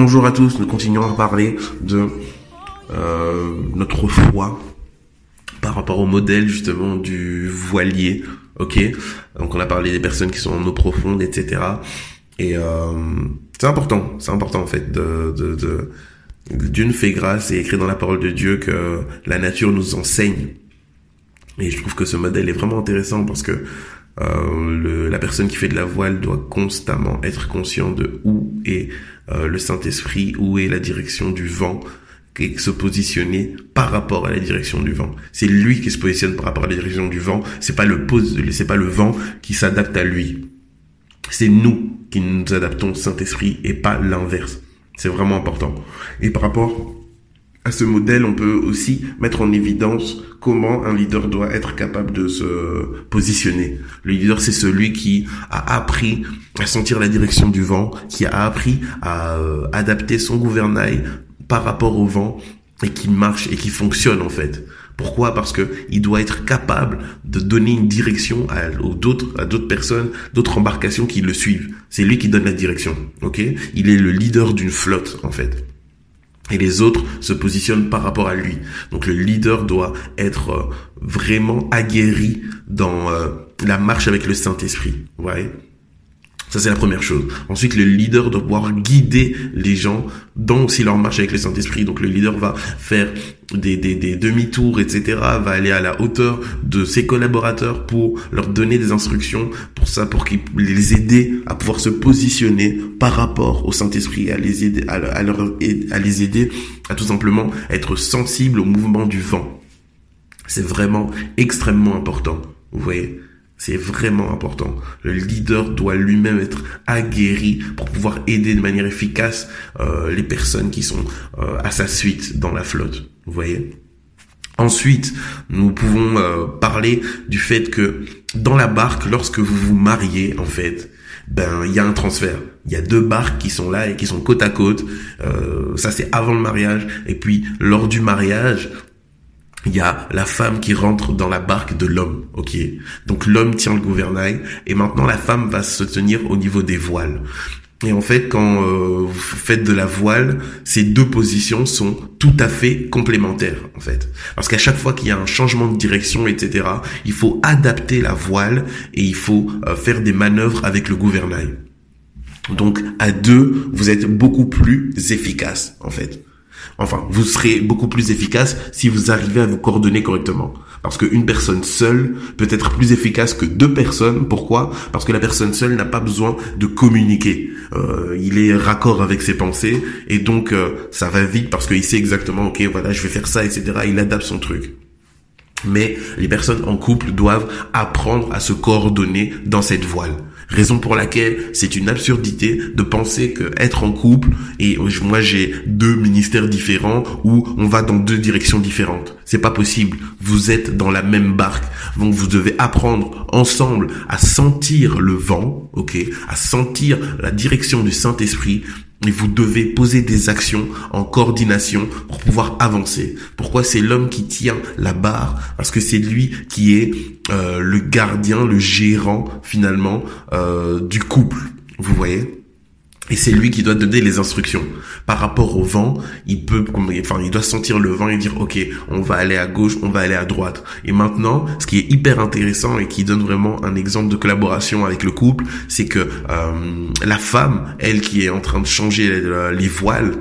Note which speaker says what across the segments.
Speaker 1: Bonjour à tous, nous continuons à parler de euh, notre foi par rapport au modèle justement du voilier, ok? Donc on a parlé des personnes qui sont en eau profonde, etc. Et euh, c'est important, c'est important en fait de, fait grâce et écrit dans la parole de Dieu que la nature nous enseigne. Et je trouve que ce modèle est vraiment intéressant parce que euh, la personne qui fait de la voile doit constamment être conscient de où euh, le Saint-Esprit, où est la direction du vent, et se positionner par rapport à la direction du vent. C'est lui qui se positionne par rapport à la direction du vent. C'est pas le pose, c'est pas le vent qui s'adapte à lui. C'est nous qui nous adaptons au Saint-Esprit et pas l'inverse. C'est vraiment important. Et par rapport à ce modèle, on peut aussi mettre en évidence comment un leader doit être capable de se positionner. Le leader, c'est celui qui a appris à sentir la direction du vent, qui a appris à euh, adapter son gouvernail par rapport au vent et qui marche et qui fonctionne en fait. Pourquoi? Parce que il doit être capable de donner une direction à d'autres à d'autres personnes, d'autres embarcations qui le suivent. C'est lui qui donne la direction, OK? Il est le leader d'une flotte en fait. Et les autres se positionnent par rapport à lui. Donc le leader doit être euh, vraiment aguerri dans euh, la marche avec le Saint-Esprit. Vous voyez? Ça, c'est la première chose. Ensuite, le leader doit pouvoir guider les gens dans aussi leur marche avec le Saint-Esprit. Donc, le leader va faire des, des, des demi-tours, etc., va aller à la hauteur de ses collaborateurs pour leur donner des instructions pour ça, pour qu'ils les aider à pouvoir se positionner par rapport au Saint-Esprit, à les aider, à, à leur, à les aider à tout simplement être sensibles au mouvement du vent. C'est vraiment extrêmement important. Vous voyez? C'est vraiment important. Le leader doit lui-même être aguerri pour pouvoir aider de manière efficace euh, les personnes qui sont euh, à sa suite dans la flotte. Vous voyez? Ensuite, nous pouvons euh, parler du fait que dans la barque, lorsque vous vous mariez, en fait, ben il y a un transfert. Il y a deux barques qui sont là et qui sont côte à côte. ça c'est avant le mariage. Et puis lors du mariage, il y a la femme qui rentre dans la barque de l'homme, ok? Donc l'homme tient le gouvernail et maintenant la femme va se tenir au niveau des voiles. Et en fait, quand euh, vous faites de la voile, ces deux positions sont tout à fait complémentaires, en fait. Parce qu'à chaque fois qu'il y a un changement de direction, etc., il faut adapter la voile et il faut euh, faire des manœuvres avec le gouvernail. Donc, à deux, vous êtes beaucoup plus efficace, en fait. Enfin, vous serez beaucoup plus efficace si vous arrivez à vous coordonner correctement. Parce qu'une personne seule peut être plus efficace que deux personnes. Pourquoi? Parce que la personne seule n'a pas besoin de communiquer. Euh, il est raccord avec ses pensées et donc euh, ça va vite parce qu'il sait exactement, ok, voilà, je vais faire ça, etc. Il adapte son truc. Mais les personnes en couple doivent apprendre à se coordonner dans cette voile. Raison pour laquelle c'est une absurdité de penser que être en couple et moi j'ai deux ministères différents où on va dans deux directions différentes. C'est pas possible. Vous êtes dans la même barque. Donc vous devez apprendre ensemble à sentir le vent, ok, à sentir la direction du Saint-Esprit et vous devez poser des actions en coordination pour pouvoir avancer. Pourquoi c'est l'homme qui tient la barre? Parce que c'est lui qui est euh, le gardien, le gérant finalement euh, du couple. Vous voyez? Et c'est lui qui doit donner les instructions. Par rapport au vent, il peut, enfin, il doit sentir le vent et dire, OK, on va aller à gauche, on va aller à droite. Et maintenant, ce qui est hyper intéressant et qui donne vraiment un exemple de collaboration avec le couple, c'est que euh, la femme, elle qui est en train de changer les voiles,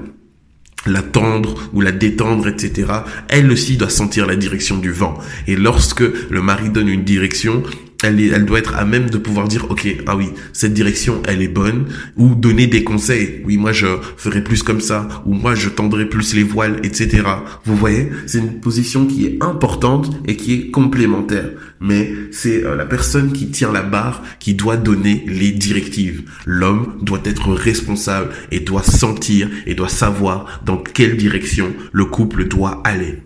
Speaker 1: la tendre ou la détendre, etc., elle aussi doit sentir la direction du vent. Et lorsque le mari donne une direction, elle, elle doit être à même de pouvoir dire ok ah oui cette direction elle est bonne ou donner des conseils. Oui moi je ferai plus comme ça ou moi je tendrai plus les voiles etc vous voyez c'est une position qui est importante et qui est complémentaire. Mais c'est euh, la personne qui tire la barre qui doit donner les directives. L'homme doit être responsable et doit sentir et doit savoir dans quelle direction le couple doit aller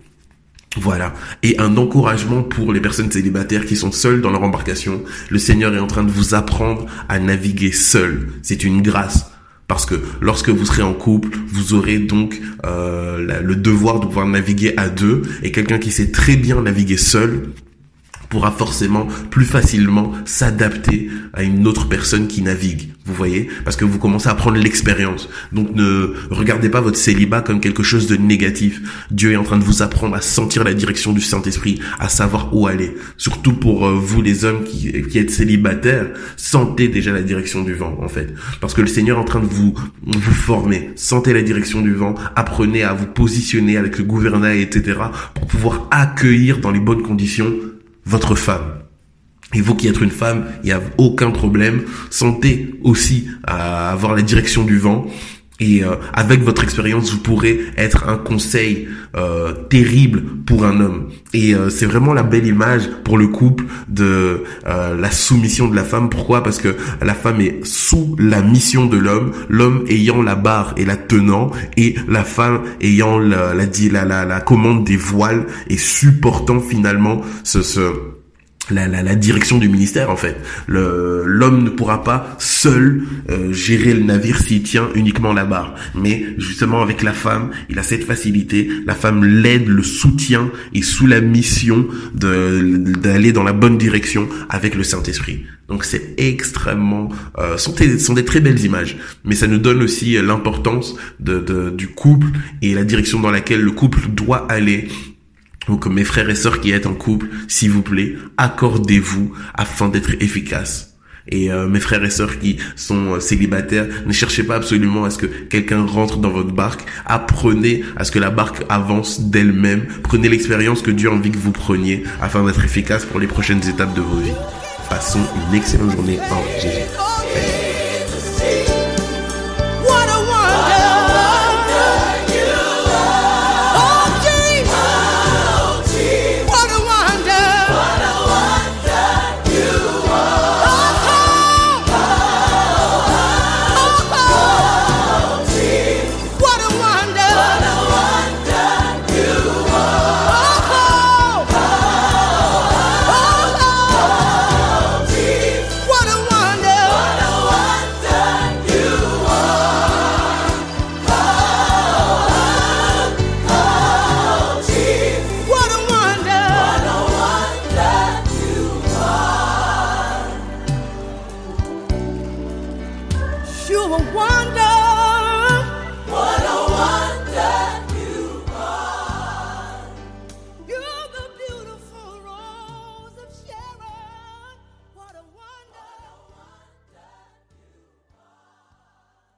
Speaker 1: voilà. Et un encouragement pour les personnes célibataires qui sont seules dans leur embarcation. Le Seigneur est en train de vous apprendre à naviguer seul. C'est une grâce. Parce que lorsque vous serez en couple, vous aurez donc euh, le devoir de pouvoir naviguer à deux. Et quelqu'un qui sait très bien naviguer seul pourra forcément plus facilement s'adapter à une autre personne qui navigue. Vous voyez? Parce que vous commencez à prendre l'expérience. Donc ne regardez pas votre célibat comme quelque chose de négatif. Dieu est en train de vous apprendre à sentir la direction du Saint-Esprit, à savoir où aller. Surtout pour euh, vous les hommes qui, qui êtes célibataires, sentez déjà la direction du vent en fait. Parce que le Seigneur est en train de vous, vous former. Sentez la direction du vent. Apprenez à vous positionner avec le gouvernail, etc. pour pouvoir accueillir dans les bonnes conditions votre femme. Et vous qui êtes une femme, il n'y a aucun problème. Sentez aussi à avoir la direction du vent. Et euh, avec votre expérience, vous pourrez être un conseil euh, terrible pour un homme. Et euh, c'est vraiment la belle image pour le couple de la soumission de la femme. Pourquoi? Parce que la femme est sous la mission de l'homme, l'homme ayant la barre et la tenant, et la femme ayant la, la, la, la commande des voiles et supportant finalement ce, ce la, la, la, direction du ministère en fait. L'homme ne pourra pas seul euh, gérer le navire s'il tient uniquement la barre. Mais justement avec la femme, il a cette facilité. La femme l'aide, le soutient et sous la mission d'aller dans la bonne direction avec le Saint-Esprit. Donc c'est extrêmement... Euh, sont, des, sont des très belles images. Mais ça nous donne aussi l'importance de, de, du couple et la direction dans laquelle le couple doit aller donc mes frères et sœurs qui êtes en couple, s'il vous plaît, accordez-vous afin d'être efficace. Et euh, mes frères et sœurs qui sont euh, célibataires, ne cherchez pas absolument à ce que quelqu'un rentre dans votre barque. Apprenez à ce que la barque avance d'elle-même. Prenez l'expérience que Dieu a envie que vous preniez afin d'être efficace pour les prochaines étapes de vos vies. Passons une excellente journée en Jésus.
Speaker 2: a wonder.